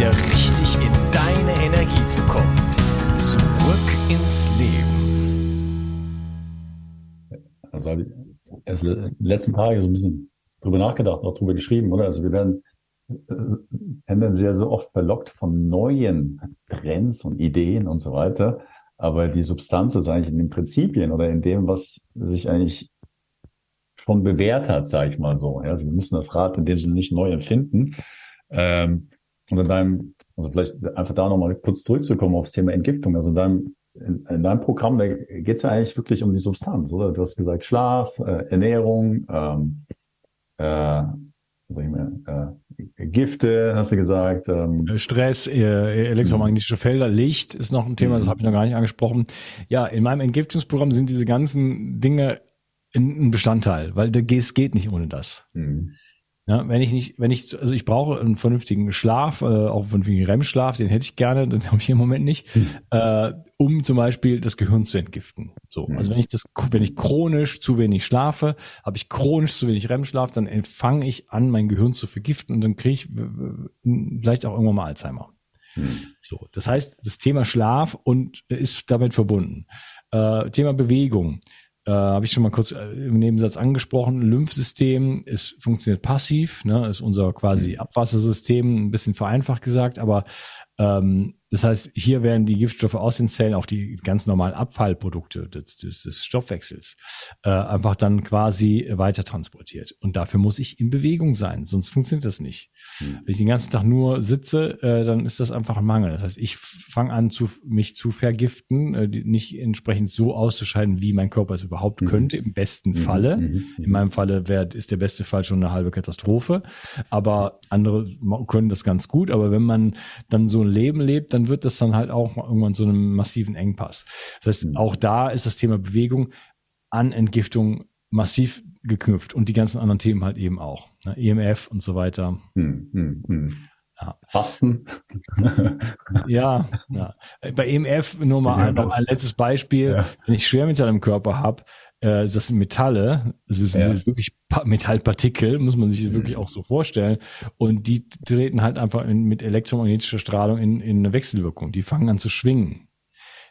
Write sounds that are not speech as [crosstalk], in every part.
wieder richtig in deine Energie zu kommen. Zurück ins Leben. Also habe ich erst in den letzten Tagen so ein bisschen drüber nachgedacht, auch drüber geschrieben, oder? Also wir werden äh, tendenziell so oft verlockt von neuen Trends und Ideen und so weiter. Aber die Substanz ist eigentlich in den Prinzipien oder in dem, was sich eigentlich schon bewährt hat, sage ich mal so. Ja, also wir müssen das Rad in dem Sinne nicht neu empfinden. Ähm, und in deinem, also vielleicht einfach da nochmal kurz zurückzukommen aufs Thema Entgiftung. Also in deinem in, in deinem Programm, da geht es ja eigentlich wirklich um die Substanz, oder? Du hast gesagt Schlaf, äh, Ernährung, ähm, äh, sag ich mal, äh, Gifte, hast du gesagt. Ähm. Äh, Stress, äh, elektromagnetische Felder, Licht ist noch ein Thema, das mhm. habe ich noch gar nicht angesprochen. Ja, in meinem Entgiftungsprogramm sind diese ganzen Dinge ein Bestandteil, weil es geht nicht ohne das. Mhm. Ja, wenn ich nicht, wenn ich, also ich brauche einen vernünftigen Schlaf, äh, auch einen vernünftigen REM-Schlaf, den hätte ich gerne, den [laughs] habe ich im Moment nicht, mhm. äh, um zum Beispiel das Gehirn zu entgiften. So, mhm. also wenn ich das, wenn ich chronisch zu wenig schlafe, habe ich chronisch zu wenig REM-Schlaf, dann fange ich an, mein Gehirn zu vergiften und dann kriege ich vielleicht auch irgendwann mal Alzheimer. Mhm. So, das heißt, das Thema Schlaf und ist damit verbunden. Äh, Thema Bewegung äh, habe ich schon mal kurz äh, im Nebensatz angesprochen. Lymphsystem es funktioniert passiv, ne, ist unser quasi mhm. Abwassersystem, ein bisschen vereinfacht gesagt, aber ähm, das heißt, hier werden die Giftstoffe aus den Zellen, auch die ganz normalen Abfallprodukte des, des, des Stoffwechsels, äh, einfach dann quasi weiter transportiert. Und dafür muss ich in Bewegung sein, sonst funktioniert das nicht. Mhm. Wenn ich den ganzen Tag nur sitze, äh, dann ist das einfach ein Mangel. Das heißt, ich fange an, zu, mich zu vergiften, äh, nicht entsprechend so auszuscheiden, wie mein Körper es überhaupt mhm. könnte, im besten mhm. Falle. Mhm. In meinem Falle wär, ist der beste Fall schon eine halbe Katastrophe. Aber andere können das ganz gut. Aber wenn man dann so ein Leben lebt, dann wird das dann halt auch irgendwann zu einem massiven Engpass. Das heißt, mhm. auch da ist das Thema Bewegung an Entgiftung massiv geknüpft und die ganzen anderen Themen halt eben auch. Ne? EMF und so weiter. Hm, hm, hm. Ja. Fasten. [laughs] ja, ja, bei EMF nur mal ein, noch ein letztes Beispiel. Ja. Wenn ich Schwermetall im Körper habe, äh, das sind Metalle, das ist, ja. wirklich Metallpartikel, muss man sich mhm. wirklich auch so vorstellen. Und die treten halt einfach in, mit elektromagnetischer Strahlung in, in eine Wechselwirkung. Die fangen an zu schwingen.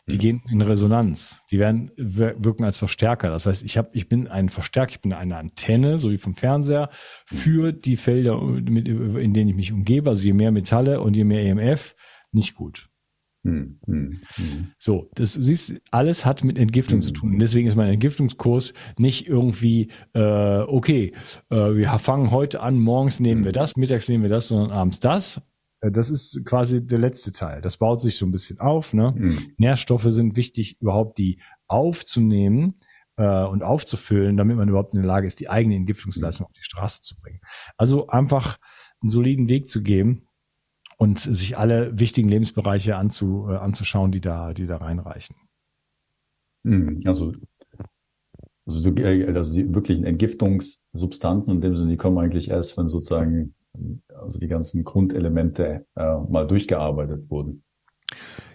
Die mhm. gehen in Resonanz. Die werden wirken als Verstärker. Das heißt, ich habe, ich bin ein Verstärker, ich bin eine Antenne, so wie vom Fernseher, für die Felder, mit, in denen ich mich umgebe. Also je mehr Metalle und je mehr EMF, nicht gut. Hm, hm, hm. So, das du siehst, alles hat mit Entgiftung zu tun. Und deswegen ist mein Entgiftungskurs nicht irgendwie, äh, okay, äh, wir fangen heute an, morgens nehmen wir das, mittags nehmen wir das, sondern abends das. äh, das ist quasi der letzte Teil. Das baut sich so ein bisschen auf. Ne? Nährstoffe sind wichtig, überhaupt die aufzunehmen äh, und aufzufüllen, damit man überhaupt in der Lage ist, die eigene Entgiftungsleistung auf die Straße zu bringen. Also einfach einen soliden Weg zu geben und sich alle wichtigen Lebensbereiche anzu, äh, anzuschauen, die da, die da reinreichen. Mhm. Also also, du, äh, also die wirklichen Entgiftungssubstanzen in dem Sinne, die kommen eigentlich erst, wenn sozusagen also die ganzen Grundelemente äh, mal durchgearbeitet wurden.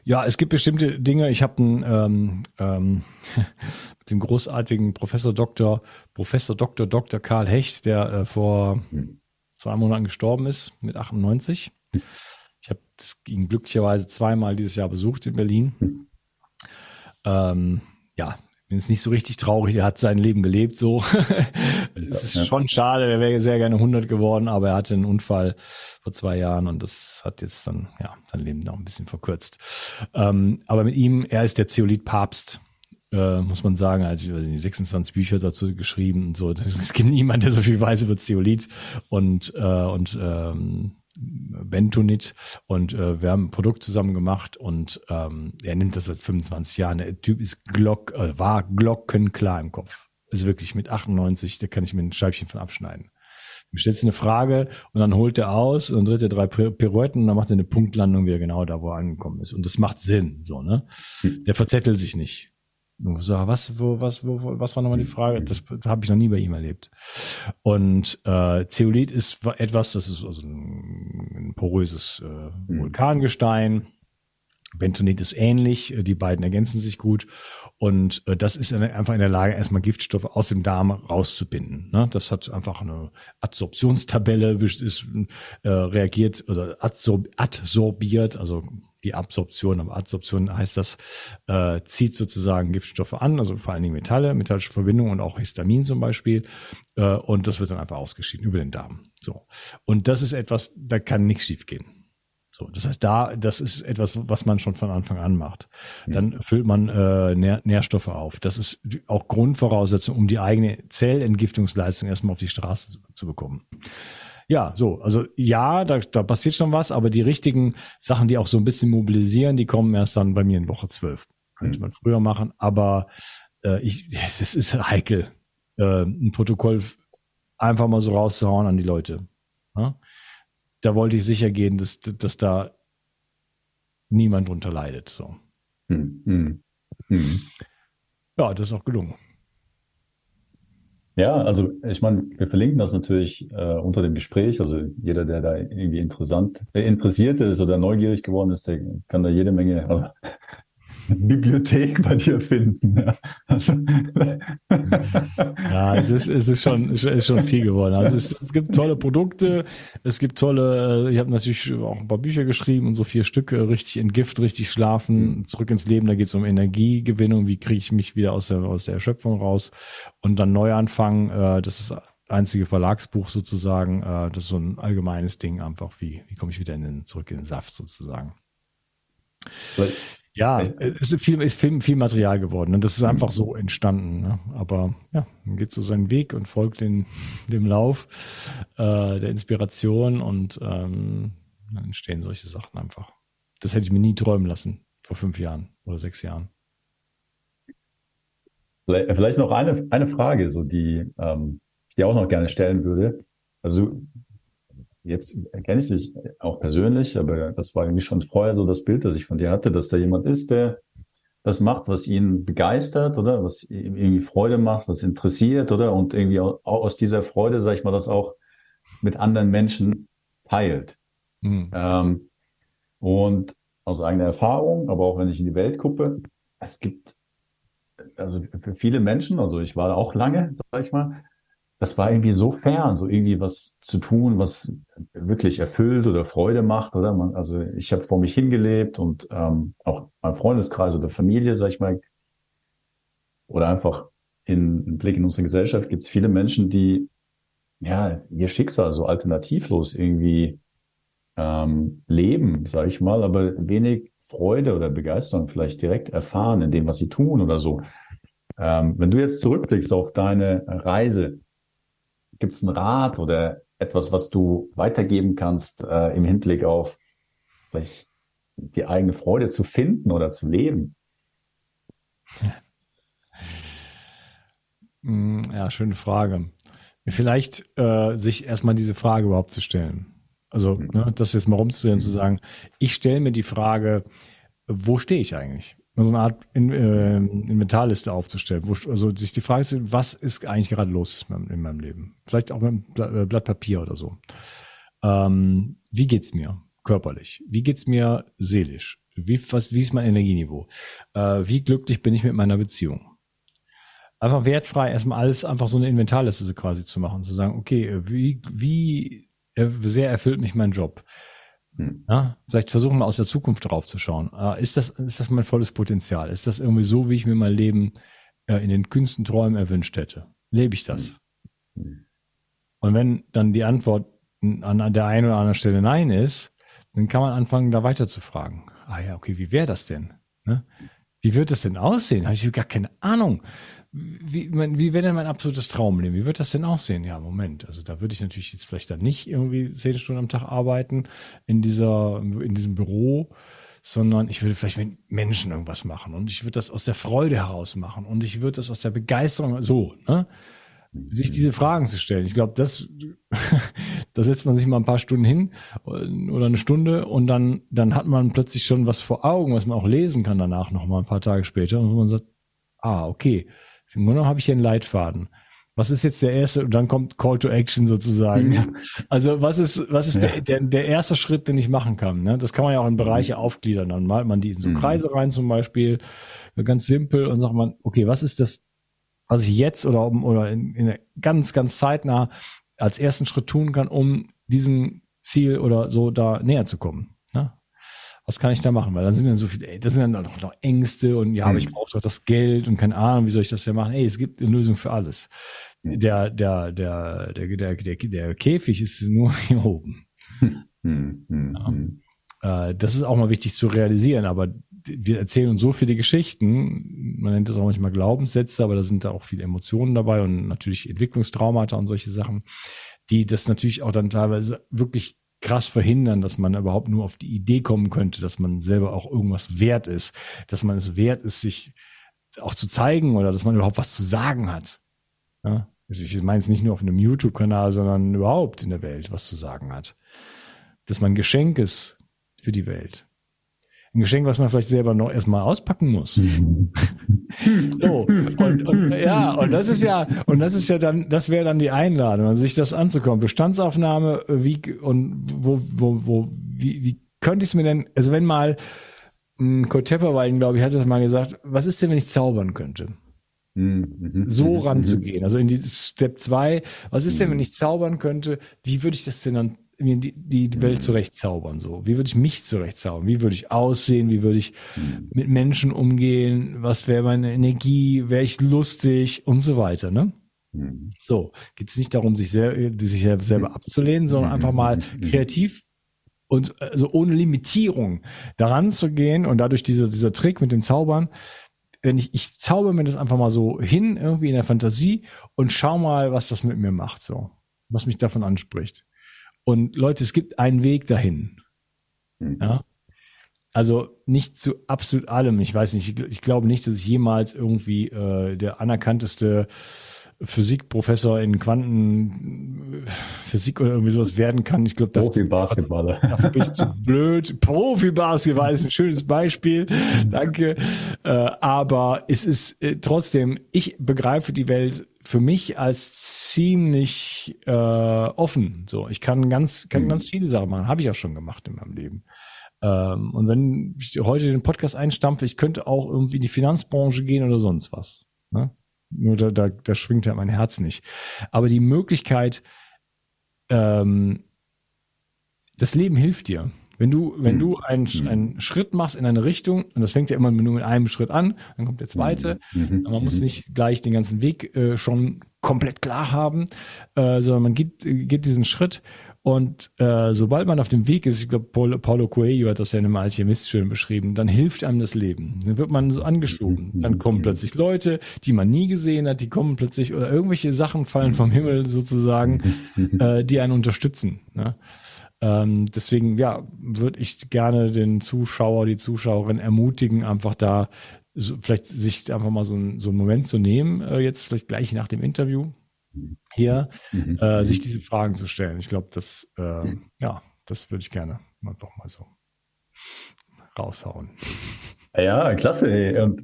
Ja, es gibt bestimmte Dinge. Ich habe einen ähm, ähm, [laughs] mit dem großartigen Professor Dr. Professor Dr. Dr. Karl Hecht, der äh, vor hm. zwei Monaten gestorben ist mit 98. Ich habe ihn glücklicherweise zweimal dieses Jahr besucht in Berlin. Hm. Ähm, ja, bin jetzt nicht so richtig traurig, er hat sein Leben gelebt so. [laughs] es ist ja. schon schade, er wäre sehr gerne 100 geworden, aber er hatte einen Unfall vor zwei Jahren und das hat jetzt dann ja sein Leben noch ein bisschen verkürzt. Ähm, aber mit ihm, er ist der Zeolit-Papst. Äh, muss man sagen, ich weiß nicht, 26 Bücher dazu geschrieben und so. [laughs] Es gibt niemand, der so viel weiß über Zeolit und äh, und ähm, Bentonit und äh, wir haben ein Produkt zusammen gemacht und ähm, er nimmt das seit 25 Jahren. Der Typ ist Glock, äh, war glockenklar im Kopf. Also wirklich mit 98, da kann ich mir ein Scheibchen von abschneiden. Du stellst eine Frage und dann holt er aus und dreht er drei Pirouetten und dann macht er eine Punktlandung wieder genau da, wo er angekommen ist. Und das macht Sinn, so, ne? Hm. Der verzettelt sich nicht. So, was, wo, was, wo, was war nochmal die Frage? Das, das habe ich noch nie bei ihm erlebt. Und äh, Zeolit ist etwas, das ist also ein, ein poröses äh, mhm. Vulkangestein. Bentonit ist ähnlich, äh, die beiden ergänzen sich gut und äh, das ist einfach in der Lage, erstmal Giftstoffe aus dem Darm rauszubinden. Ne? Das hat einfach eine Adsorptionstabelle, ist, äh, reagiert oder adsorb adsorbiert, also die Absorption, aber Adsorption heißt das, äh, zieht sozusagen Giftstoffe an, also vor allen Dingen Metalle, metallische Verbindungen und auch Histamin zum Beispiel. Äh, und das wird dann einfach ausgeschieden über den Darm. So. Und das ist etwas, da kann nichts schiefgehen. So, das heißt, da, das ist etwas, was man schon von Anfang an macht. Dann füllt man äh, Nähr Nährstoffe auf. Das ist auch Grundvoraussetzung, um die eigene Zellentgiftungsleistung erstmal auf die Straße zu, zu bekommen ja, so, also ja, da, da passiert schon was, aber die richtigen Sachen, die auch so ein bisschen mobilisieren, die kommen erst dann bei mir in Woche zwölf. Könnte man früher machen, aber äh, ich, [laughs] es ist heikel, äh, ein Protokoll einfach mal so rauszuhauen an die Leute. Ja? Da wollte ich sicher gehen, dass, dass da niemand drunter leidet. So. Hm, hm, hm. Ja, das ist auch gelungen. Ja, also ich meine, wir verlinken das natürlich äh, unter dem Gespräch. Also jeder, der da irgendwie interessant, äh, interessiert ist oder neugierig geworden ist, der kann da jede Menge, also [laughs] Bibliothek bei dir finden. Ja, also. Ja es, ist, es ist, schon, es ist schon viel geworden. Also es, es gibt tolle Produkte, es gibt tolle, äh, ich habe natürlich auch ein paar Bücher geschrieben und so vier Stücke, richtig entgift, richtig schlafen, mhm. zurück ins Leben, da geht es um Energiegewinnung, wie kriege ich mich wieder aus der, aus der Erschöpfung raus und dann neu anfangen, äh, das ist einzige Verlagsbuch sozusagen, äh, das ist so ein allgemeines Ding einfach, wie, wie komme ich wieder in den, zurück in den Saft sozusagen. Weil ja, es ist viel, ist viel, viel Material geworden und das ist einfach so entstanden. Ne? Aber ja, man geht so seinen Weg und folgt den, dem Lauf äh, der Inspiration und ähm, dann entstehen solche Sachen einfach. Das hätte ich mir nie träumen lassen vor fünf Jahren oder sechs Jahren. Vielleicht noch eine, eine Frage, so die ähm, ich dir auch noch gerne stellen würde. Also Jetzt kenne ich dich auch persönlich, aber das war irgendwie schon vorher so das Bild, das ich von dir hatte, dass da jemand ist, der das macht, was ihn begeistert, oder? Was ihm irgendwie Freude macht, was interessiert, oder? Und irgendwie aus dieser Freude, sag ich mal, das auch mit anderen Menschen teilt. Mhm. Ähm, und aus eigener Erfahrung, aber auch wenn ich in die Welt gucke, es gibt, also für viele Menschen, also ich war auch lange, sag ich mal, das war irgendwie so fern, so irgendwie was zu tun, was wirklich erfüllt oder Freude macht, oder? Man, also ich habe vor mich hingelebt und ähm, auch mein Freundeskreis oder Familie, sag ich mal, oder einfach in, in Blick in unsere Gesellschaft gibt es viele Menschen, die ja ihr Schicksal so alternativlos irgendwie ähm, leben, sag ich mal, aber wenig Freude oder Begeisterung vielleicht direkt erfahren in dem, was sie tun oder so. Ähm, wenn du jetzt zurückblickst auf deine Reise, Gibt es einen Rat oder etwas, was du weitergeben kannst äh, im Hinblick auf vielleicht die eigene Freude zu finden oder zu leben? [laughs] Hm, ja, schöne Frage. Vielleicht äh, sich erstmal diese Frage überhaupt zu stellen. Also mhm. ne, das jetzt mal rumzudrehen, zu sagen, ich stelle mir die Frage, wo stehe ich eigentlich? So eine Art in, äh, Inventarliste aufzustellen, wo, also sich die Frage zu stellen, was ist eigentlich gerade los in meinem, in meinem Leben? Vielleicht auch mit einem äh, Blatt Papier oder so. Ähm, wie geht's mir körperlich? Wie geht's mir seelisch? Wie, was, wie ist mein Energieniveau? Äh, wie glücklich bin ich mit meiner Beziehung? Einfach wertfrei erstmal alles einfach so eine Inventarliste quasi zu machen, zu sagen, okay, wie, wie sehr erfüllt mich mein Job? Hm. Ja, vielleicht versuchen wir aus der Zukunft drauf zu schauen. Äh, ist das, ist das mein volles Potenzial? Ist das irgendwie so, wie ich mir mein Leben äh, in den kühnsten Träumen erwünscht hätte? Lebe ich das? Hm. hm. Und wenn dann die Antwort an der einen oder anderen Stelle Nein ist, dann kann man anfangen, da weiter zu fragen. Ah ja, okay, wie wäre das denn? Ne? Wie wird das denn aussehen? Habe ich gar keine Ahnung. Wie, wie wäre denn mein absolutes Traumleben? Wie wird das denn aussehen? Ja, Moment. Also da würde ich natürlich jetzt vielleicht dann nicht irgendwie zehn Stunden am Tag arbeiten in dieser, in diesem Büro, sondern ich würde vielleicht mit Menschen irgendwas machen und ich würde das aus der Freude heraus machen und ich würde das aus der Begeisterung so, ne? sich diese Fragen zu stellen. Ich glaube, das, [laughs] da setzt man sich mal ein paar Stunden hin oder eine Stunde und dann, dann hat man plötzlich schon was vor Augen, was man auch lesen kann danach noch mal ein paar Tage später und man sagt, ah, okay, im Grunde habe ich hier einen Leitfaden. Was ist jetzt der erste? Und dann kommt Call to Action sozusagen. Mhm. Also was ist, was ist ja. der, der, der erste Schritt, den ich machen kann? Ne? Das kann man ja auch in Bereiche mhm. aufgliedern. Dann malt man die in so mhm. Kreise rein zum Beispiel, ganz simpel und sagt man, okay, was ist das was ich jetzt oder, oder in, in ganz, ganz zeitnah als ersten Schritt tun kann, um diesem Ziel oder so da näher zu kommen. Was kann ich da machen? Weil dann sind dann so viele, ey, das sind dann noch, noch Ängste und ja, aber ich mhm. brauche doch das Geld und keine Ahnung, wie soll ich das denn machen? Ey, es gibt eine Lösung für alles. Der, der, der, der, der, der, der Käfig ist nur [laughs] hier oben. Hm, hm, ja. Hm. Äh, das ist auch mal wichtig zu realisieren, aber wir erzählen uns so viele Geschichten, man nennt das auch manchmal Glaubenssätze, aber da sind da auch viele Emotionen dabei und natürlich Entwicklungstraumata und solche Sachen, die das natürlich auch dann teilweise wirklich krass verhindern, dass man überhaupt nur auf die Idee kommen könnte, dass man selber auch irgendwas wert ist, dass man es wert ist, sich auch zu zeigen oder dass man überhaupt was zu sagen hat. Ja? Also ich meine es nicht nur auf einem YouTube-Kanal, sondern überhaupt in der Welt was zu sagen hat. Dass man Geschenk ist für die Welt ein Geschenk, was man vielleicht selber noch erstmal auspacken muss. [laughs] so, und, und, ja, und das ist ja, und das ist ja dann, das wäre dann die Einladung, sich das anzukommen. Bestandsaufnahme, wie und wo, wo, wo, wie, wie könnte ich es mir denn, also wenn mal ein Kurt Tepperwein, glaube ich, hat das mal gesagt, was ist denn, wenn ich zaubern könnte? Mhm. So ranzugehen. Also in die Step 2, was ist denn, wenn ich zaubern könnte? Wie würde ich das denn dann mir die, die Welt zurechtzaubern. So, wie würde ich mich zurechtzaubern? Wie würde ich aussehen? Wie würde ich mit Menschen umgehen? Was wäre meine Energie? Wäre ich lustig und so weiter? Ne? So geht es nicht darum, sich, sehr, sich selber abzulehnen, sondern einfach mal kreativ und also ohne Limitierung daran zu gehen und dadurch dieser dieser Trick mit dem Zaubern. Wenn ich, ich zauber mir das einfach mal so hin, irgendwie in der Fantasie und schau mal, was das mit mir macht, so. Was mich davon anspricht. Und Leute, es gibt einen Weg dahin. Mhm. Ja. Also nicht zu absolut allem. Ich weiß nicht, ich, ich glaube nicht, dass ich jemals irgendwie äh, der anerkannteste Physikprofessor in Quantenphysik oder irgendwie sowas werden kann. Ich glaube, Profi-Basketballer. [laughs] Dafür bin ich zu blöd. Profi-Basketball ist ein schönes Beispiel. Danke. Äh, aber es ist äh, trotzdem, ich begreife die Welt für mich als ziemlich äh, offen. So, ich kann ganz, kann mhm. ganz viele Sachen machen. Habe ich auch schon gemacht in meinem Leben. Ähm, und wenn ich heute den Podcast einstampfe, ich könnte auch irgendwie in die Finanzbranche gehen oder sonst was. Ne? Nur da, da, da schwingt ja mein Herz nicht. Aber die Möglichkeit, ähm, das Leben hilft dir. Wenn du, wenn mhm. du einen, mhm. einen Schritt machst in eine Richtung, und das fängt ja immer nur mit einem Schritt an, dann kommt der zweite, mhm. man muss nicht gleich den ganzen Weg äh, schon komplett klar haben, äh, sondern man geht, geht diesen Schritt und äh, sobald man auf dem Weg ist, ich glaube, Paulo Coelho hat das ja in einem Alchemist schön beschrieben, dann hilft einem das Leben. Dann wird man so angeschoben. Dann kommen plötzlich Leute, die man nie gesehen hat, die kommen plötzlich, oder irgendwelche Sachen fallen vom Himmel sozusagen, äh, die einen unterstützen. Ne? Ähm, deswegen, ja, würde ich gerne den Zuschauer, die Zuschauerin ermutigen, einfach da so, vielleicht sich einfach mal so, ein, so einen Moment zu nehmen, äh, jetzt vielleicht gleich nach dem Interview hier, mhm. äh, sich diese Fragen zu stellen. Ich glaube, das, äh, ja, das würde ich gerne doch mal so raushauen. Ja, klasse. Und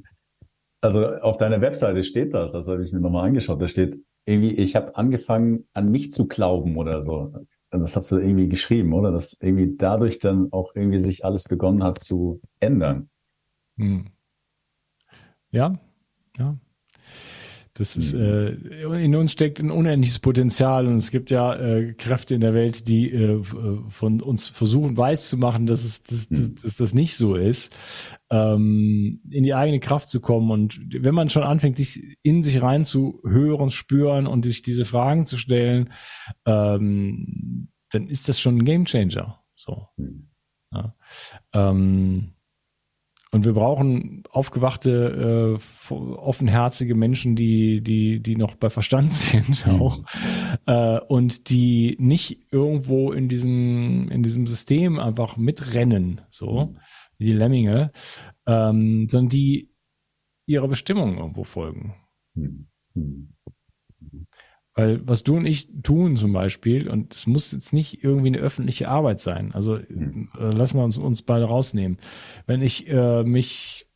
also auf deiner Webseite steht das, das habe ich mir nochmal angeschaut. Da steht irgendwie, ich habe angefangen an mich zu glauben oder so. Das hast du irgendwie geschrieben, oder? Dass irgendwie dadurch dann auch irgendwie sich alles begonnen hat zu ändern. Hm. Ja, ja. Das ist, äh, in uns steckt ein unendliches Potenzial und es gibt ja äh, Kräfte in der Welt, die äh, von uns versuchen weiß zu machen, dass es dass, dass, dass das nicht so ist, ähm, in die eigene Kraft zu kommen und wenn man schon anfängt, sich in sich rein zu hören, spüren und sich diese Fragen zu stellen, ähm, dann ist das schon ein Gamechanger. So. Ja. Ähm, und wir brauchen aufgewachte, äh, offenherzige Menschen, die, die, die noch bei Verstand [laughs] sind mhm. auch. Äh, und die nicht irgendwo in diesem, in diesem System einfach mitrennen, so, mhm. wie die Lemminge, ähm, sondern die ihrer Bestimmung irgendwo folgen. Mhm. Weil was du und ich tun zum Beispiel, und es muss jetzt nicht irgendwie eine öffentliche Arbeit sein, also mhm. äh, lassen wir uns, uns beide rausnehmen. Wenn ich äh, mich,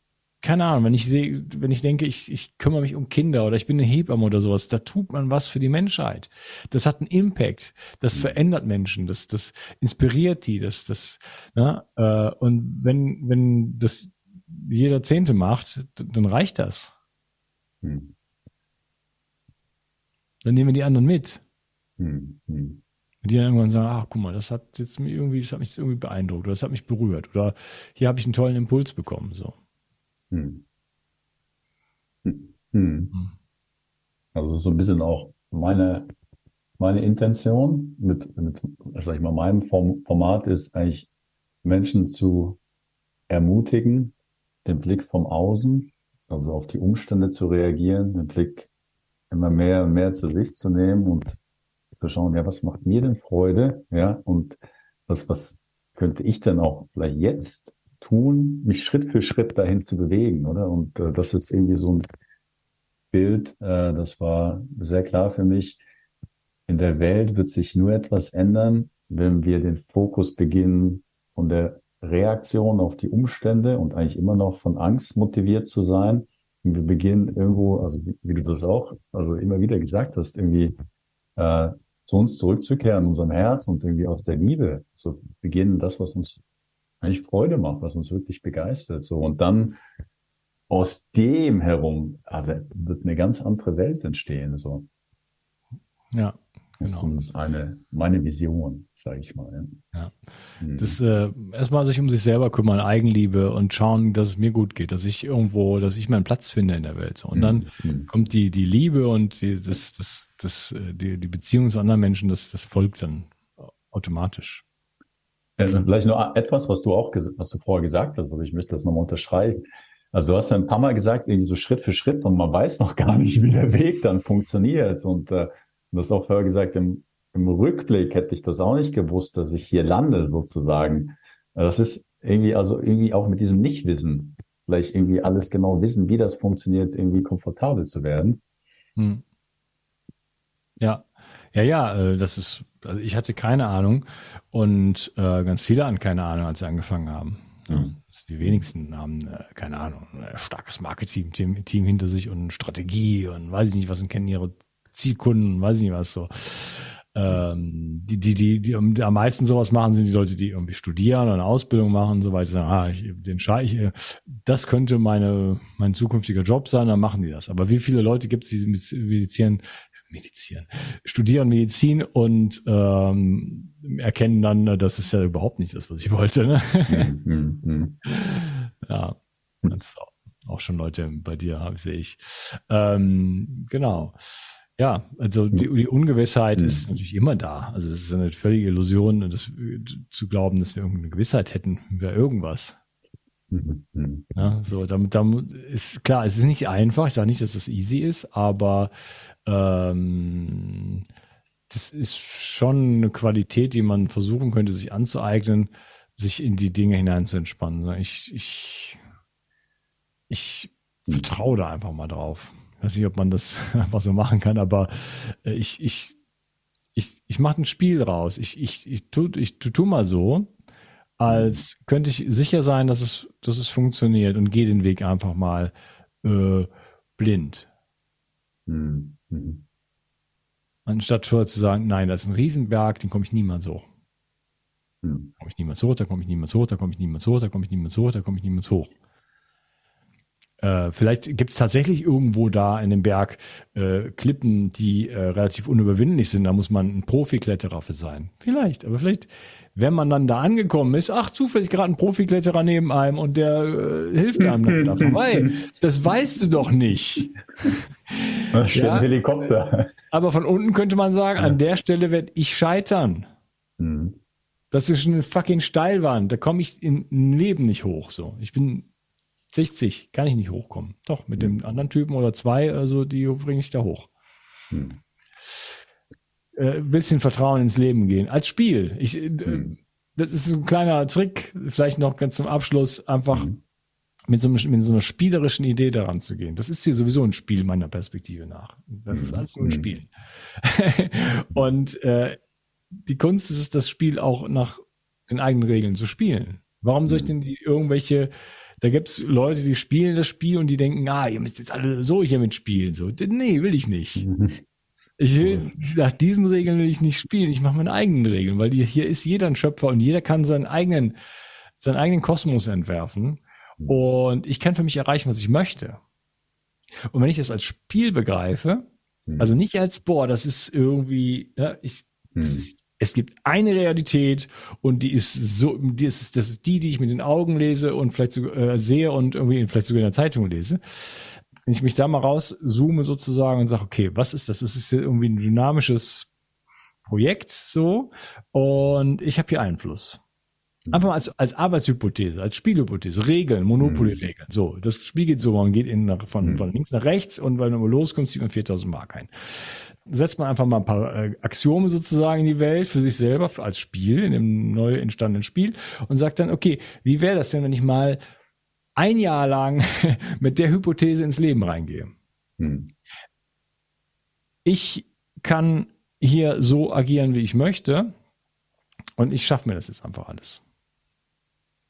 keine Ahnung, wenn ich sehe, wenn ich denke, ich, ich kümmere mich um Kinder oder ich bin eine Hebamme oder sowas, da tut man was für die Menschheit. Das hat einen Impact, das mhm. verändert Menschen, das, das inspiriert die, das, das, ne? Äh, und wenn, wenn das jeder Zehnte macht, dann reicht das. Mhm. Dann nehmen wir die anderen mit. Hm, hm. Die dann irgendwann sagen, ach guck mal, das hat jetzt mir irgendwie, das hat mich jetzt irgendwie beeindruckt oder das hat mich berührt oder hier habe ich einen tollen Impuls bekommen. So. Hm. hm. Also das ist so ein bisschen auch meine, meine Intention mit, mit sag ich mal, meinem Format ist eigentlich Menschen zu ermutigen, den Blick vom Außen, also auf die Umstände zu reagieren, den Blick immer mehr und mehr zu sich zu nehmen und zu schauen, ja, was macht mir denn Freude? Ja, und was, was könnte ich denn auch vielleicht jetzt tun, mich Schritt für Schritt dahin zu bewegen, oder? Und äh, das ist irgendwie so ein Bild, äh, das war sehr klar für mich. In der Welt wird sich nur etwas ändern, wenn wir den Fokus beginnen, von der Reaktion auf die Umstände und eigentlich immer noch von Angst motiviert zu sein, wir beginnen irgendwo, also wie, wie, du das auch, also immer wieder gesagt hast, irgendwie äh, zu uns zurückzukehren, unserem Herz und irgendwie aus der Liebe zu beginnen, das, was uns eigentlich Freude macht, was uns wirklich begeistert. So und dann aus dem herum, also wird eine ganz andere Welt entstehen. So. Ja. Das ist zumindest eine, meine Vision, sage ich mal. Ja. Mhm. Das äh, erstmal sich um sich selber kümmern, Eigenliebe und schauen, dass es mir gut geht, dass ich irgendwo, dass ich meinen Platz finde in der Welt. Und dann mhm. kommt die, die Liebe und die, das, das, das, äh, die, die Beziehung zu anderen Menschen, das, das folgt dann automatisch. Äh, vielleicht noch etwas, was du auch, was du vorher gesagt hast, aber ich möchte das nochmal unterstreichen. Also du hast ja ein paar Mal gesagt, irgendwie so Schritt für Schritt und man weiß noch gar nicht, wie der Weg dann funktioniert. Und äh, und das auch vorher gesagt, im, im Rückblick hätte ich das auch nicht gewusst, dass ich hier lande sozusagen. Das ist irgendwie, also irgendwie auch mit diesem Nichtwissen, vielleicht irgendwie alles genau wissen, wie das funktioniert, irgendwie komfortabel zu werden. Hm. Ja, ja, ja, äh, das ist, also ich hatte keine Ahnung und äh, ganz viele hatten keine Ahnung, als sie angefangen haben. Ja, hm. die wenigsten haben, äh, keine Ahnung, ein starkes Marketing-Team Team hinter sich und Strategie und weiß ich nicht was und kennen ihre Zielkunden, weiß ich nicht was so. Ähm, die, die, die, die, die am meisten sowas machen, sind die Leute, die irgendwie studieren oder eine Ausbildung machen und so weiter. Ah, ich, den Scheich, das könnte meine, mein zukünftiger Job sein, dann machen die das. Aber wie viele Leute gibt es, die medizieren, medizieren, studieren Medizin und ähm, erkennen dann, das ist ja überhaupt nicht das, was ich wollte. Ne? Mhm, mhm. [laughs] ja, das ist auch, auch schon Leute bei dir, sehe ich. Ähm, genau. Ja, also die, die Ungewissheit mhm. ist natürlich immer da. Also es ist eine völlige Illusion, das, zu glauben, dass wir irgendeine Gewissheit hätten über irgendwas. Mhm. Ja, so, damit, damit ist klar, es ist nicht einfach. Ich sage nicht, dass es easy ist, aber ähm, das ist schon eine Qualität, die man versuchen könnte, sich anzueignen, sich in die Dinge hinein zu entspannen. Ich, ich, ich vertraue da einfach mal drauf. Ich weiß nicht, ob man das [laughs] einfach so machen kann, aber äh, ich, ich, ich, ich mache ein Spiel raus. Ich, ich, ich tu, ich tu, tu mal so, als könnte ich sicher sein, dass es, dass es funktioniert und gehe den Weg einfach mal äh, blind. Mhm. Anstatt vorher zu sagen, nein, das ist ein Riesenberg, den komme ich niemals hoch. Mhm. Da komme ich niemals hoch, da komme ich niemals hoch, da komme ich niemals hoch, da komme ich niemals hoch, da komme ich niemals hoch. Äh, vielleicht gibt es tatsächlich irgendwo da in dem Berg äh, Klippen, die äh, relativ unüberwindlich sind. Da muss man ein Profikletterer für sein. Vielleicht, aber vielleicht, wenn man dann da angekommen ist, ach, zufällig gerade ein Profikletterer neben einem und der äh, hilft einem dann da vorbei. [laughs] Das weißt du doch nicht. Das [laughs] steht ja? ein Helikopter. Aber von unten könnte man sagen, an der Stelle werde ich scheitern. Mhm. Das ist eine fucking Steilwand. Da komme ich im Leben nicht hoch. So, ich bin 60 kann ich nicht hochkommen. Doch, mit dem anderen Typen oder zwei, also die bringe ich da hoch. Hm. Äh, bisschen Vertrauen ins Leben gehen. Als Spiel. Ich, äh, hm. Das ist ein kleiner Trick, vielleicht noch ganz zum Abschluss, einfach hm. mit, so, mit so einer spielerischen Idee daran zu gehen. Das ist hier sowieso ein Spiel meiner Perspektive nach. Das ist hm. alles nur ein hm. Spiel. [laughs] Und äh, die Kunst ist es, das Spiel auch nach den eigenen Regeln zu spielen. Warum soll ich hm. denn die irgendwelche da gibt's Leute, die spielen das Spiel und die denken, ah, ihr müsst jetzt alle so hier mitspielen. So, nee, will ich nicht. Ich will, nach diesen Regeln will ich nicht spielen. Ich mache meine eigenen Regeln, weil die, hier ist jeder ein Schöpfer und jeder kann seinen eigenen, seinen eigenen Kosmos entwerfen. Und ich kann für mich erreichen, was ich möchte. Und wenn ich das als Spiel begreife, also nicht als, boah, das ist irgendwie, ja, ich, das ist es gibt eine Realität und die ist so, die ist, das ist die, die ich mit den Augen lese und vielleicht so, äh, sehe und irgendwie vielleicht sogar in der Zeitung lese. Wenn ich mich da mal rauszoome sozusagen und sage, okay, was ist das? Das ist irgendwie ein dynamisches Projekt so und ich habe hier Einfluss. Einfach mal als, als Arbeitshypothese, als Spielhypothese, Regeln, Monopoly-Regeln. So, das Spiel geht so, man geht in, von, von links nach rechts und weil man loskommt, zieht man 4000 Mark ein setzt man einfach mal ein paar äh, Axiome sozusagen in die Welt für sich selber als Spiel, in dem neu entstandenen Spiel und sagt dann, okay, wie wäre das denn, wenn ich mal ein Jahr lang [laughs] mit der Hypothese ins Leben reingehe? Hm. Ich kann hier so agieren, wie ich möchte und ich schaffe mir das jetzt einfach alles.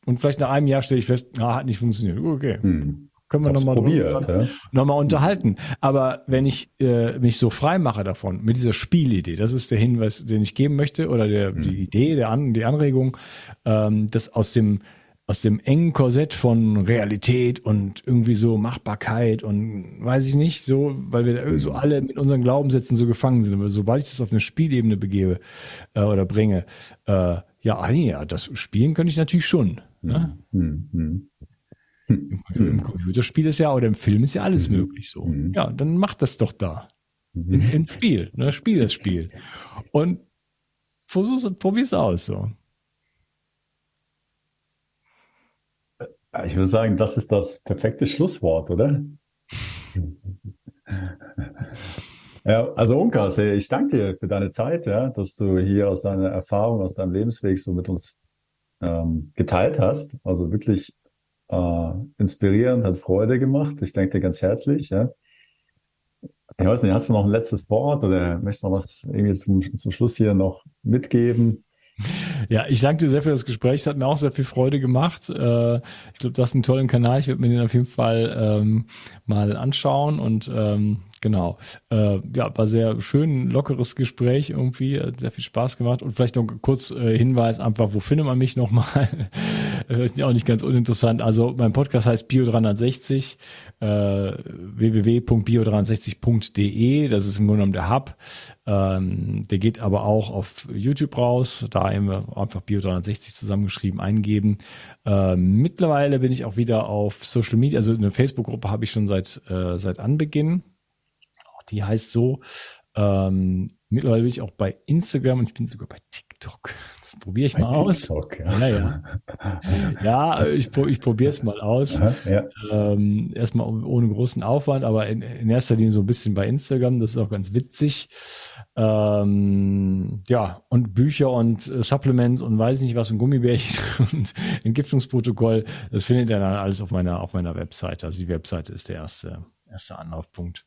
Und vielleicht nach einem Jahr stelle ich fest, ah, hat nicht funktioniert. Okay. Hm können wir nochmal ja? noch mal unterhalten. Aber wenn ich äh, mich so frei mache davon, mit dieser Spielidee, das ist der Hinweis, den ich geben möchte, oder der, mhm. die Idee, der An die Anregung, ähm, das aus dem aus dem engen Korsett von Realität und irgendwie so Machbarkeit und weiß ich nicht, so, weil wir so mhm. alle mit unseren Glaubenssätzen so gefangen sind. Aber sobald ich das auf eine Spielebene begebe äh, oder bringe, äh, ja, ja, das Spielen könnte ich natürlich schon. Ne? Mhm. Mhm. Im, Im, Computerspiel ist ja oder im Film ist ja alles mhm. möglich so. Mhm. Ja, dann mach das doch da. Mhm. Im, Im, Spiel, ne? Spiel das Spiel. [laughs] Und versuch's, probier's aus so. Ich würde sagen, das ist das perfekte Schlusswort, oder? [laughs] Ja, also Unkas, ich danke dir für deine Zeit, ja, dass du hier aus deiner Erfahrung, aus deinem Lebensweg so mit uns ähm, geteilt hast. Also wirklich äh, inspirierend, hat Freude gemacht. Ich danke dir ganz herzlich. Ja. Ich weiß nicht, hast du noch ein letztes Wort oder möchtest du noch was irgendwie zum, zum Schluss hier noch mitgeben? Ja, ich danke dir sehr für das Gespräch. Es hat mir auch sehr viel Freude gemacht. Äh, ich glaube, du hast einen tollen Kanal. Ich werde mir den auf jeden Fall ähm, mal anschauen und ähm, Genau. Äh, ja, war sehr schön, lockeres Gespräch irgendwie, sehr viel Spaß gemacht. Und vielleicht noch kurz äh, Hinweis einfach, wo findet man mich nochmal? Ist ja auch nicht ganz uninteressant. Also mein Podcast heißt Bio360, äh, www.bio360.de, das ist im Grunde genommen der Hub. Ähm, der geht aber auch auf YouTube raus, da einfach Bio360 zusammengeschrieben eingeben. Ähm, mittlerweile bin ich auch wieder auf Social Media, also eine Facebook-Gruppe habe ich schon seit, äh, seit Anbeginn die heißt so. Ähm, mittlerweile bin ich auch bei Instagram und ich bin sogar bei TikTok TikTok. Das probiere ich Bei mal TikTok, aus. Ja, ja. Ja, ja ich, ich probiere es mal aus. ja. ähm, erstmal ohne großen Aufwand, aber in, in, erster Linie so ein bisschen bei Instagram. Das ist auch ganz witzig. Ähm, ja, und Bücher und äh, Supplements und weiß nicht was und Gummibärchen [laughs] und Entgiftungsprotokoll. Das findet ihr dann alles auf meiner, auf meiner Webseite. Also die Webseite ist der erste, erste Anlaufpunkt.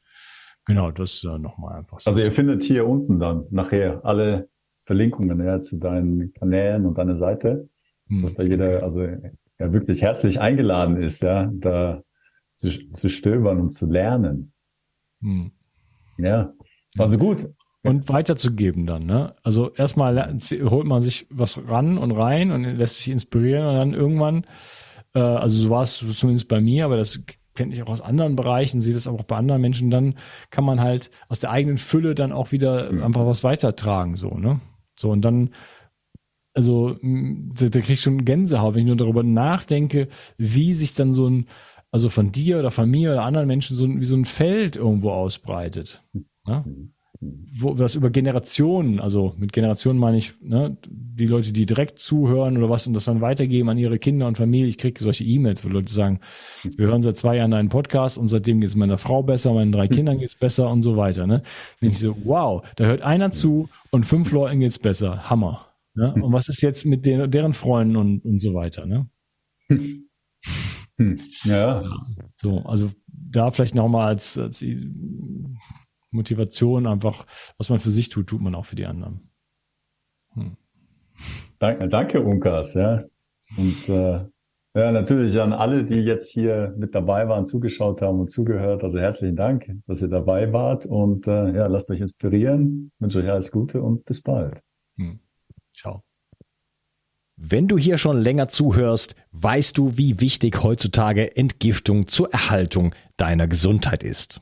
Genau, das äh, nochmal einfach so. Also ihr findet hier unten dann nachher alle Verlinkungen ja, zu deinen Kanälen und deiner Seite, hm, dass da jeder also ja wirklich herzlich eingeladen ist, ja, da zu, zu stöbern und zu lernen. Hm. Ja, also gut. Und weiterzugeben dann, ne? Also erstmal holt man sich was ran und rein und lässt sich inspirieren und dann irgendwann, äh, also so war es zumindest bei mir, aber das kenne ich auch aus anderen Bereichen, sehe das aber auch bei anderen Menschen, dann kann man halt aus der eigenen Fülle dann auch wieder einfach was weitertragen, so, ne? So, und dann, also, da, da krieg ich schon Gänsehaut, wenn ich nur darüber nachdenke, wie sich dann so ein, also von dir oder von mir oder anderen Menschen so ein, wie so ein Feld irgendwo ausbreitet. Ne? Wo das über Generationen, also mit Generationen meine ich, ne, die Leute, die direkt zuhören oder was und das dann weitergeben an ihre Kinder und Familie. Ich kriege solche E-Mails, wo Leute sagen, wir hören seit zwei Jahren einen Podcast und seitdem geht es meiner Frau besser, meinen drei Kindern geht es besser und so weiter. Ne? Dann ich so, wow, da hört einer zu und fünf Leuten geht es besser. Hammer. Ne? Und was ist jetzt mit den, deren Freunden und, und so weiter? Ne? Ja. ja. So, also da vielleicht nochmal als, als Motivation einfach, was man für sich tut, tut man auch für die anderen. Hm. Danke, danke, Unkas, ja. Und äh, ja, natürlich an alle, die jetzt hier mit dabei waren, zugeschaut haben und zugehört. Also herzlichen Dank, dass ihr dabei wart und äh, ja, lasst euch inspirieren. Ich wünsche euch alles Gute und bis bald. Hm. Ciao. Wenn du hier schon länger zuhörst, weißt du, wie wichtig heutzutage Entgiftung zur Erhaltung deiner Gesundheit ist.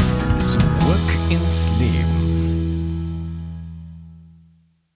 Zurück ins Leben.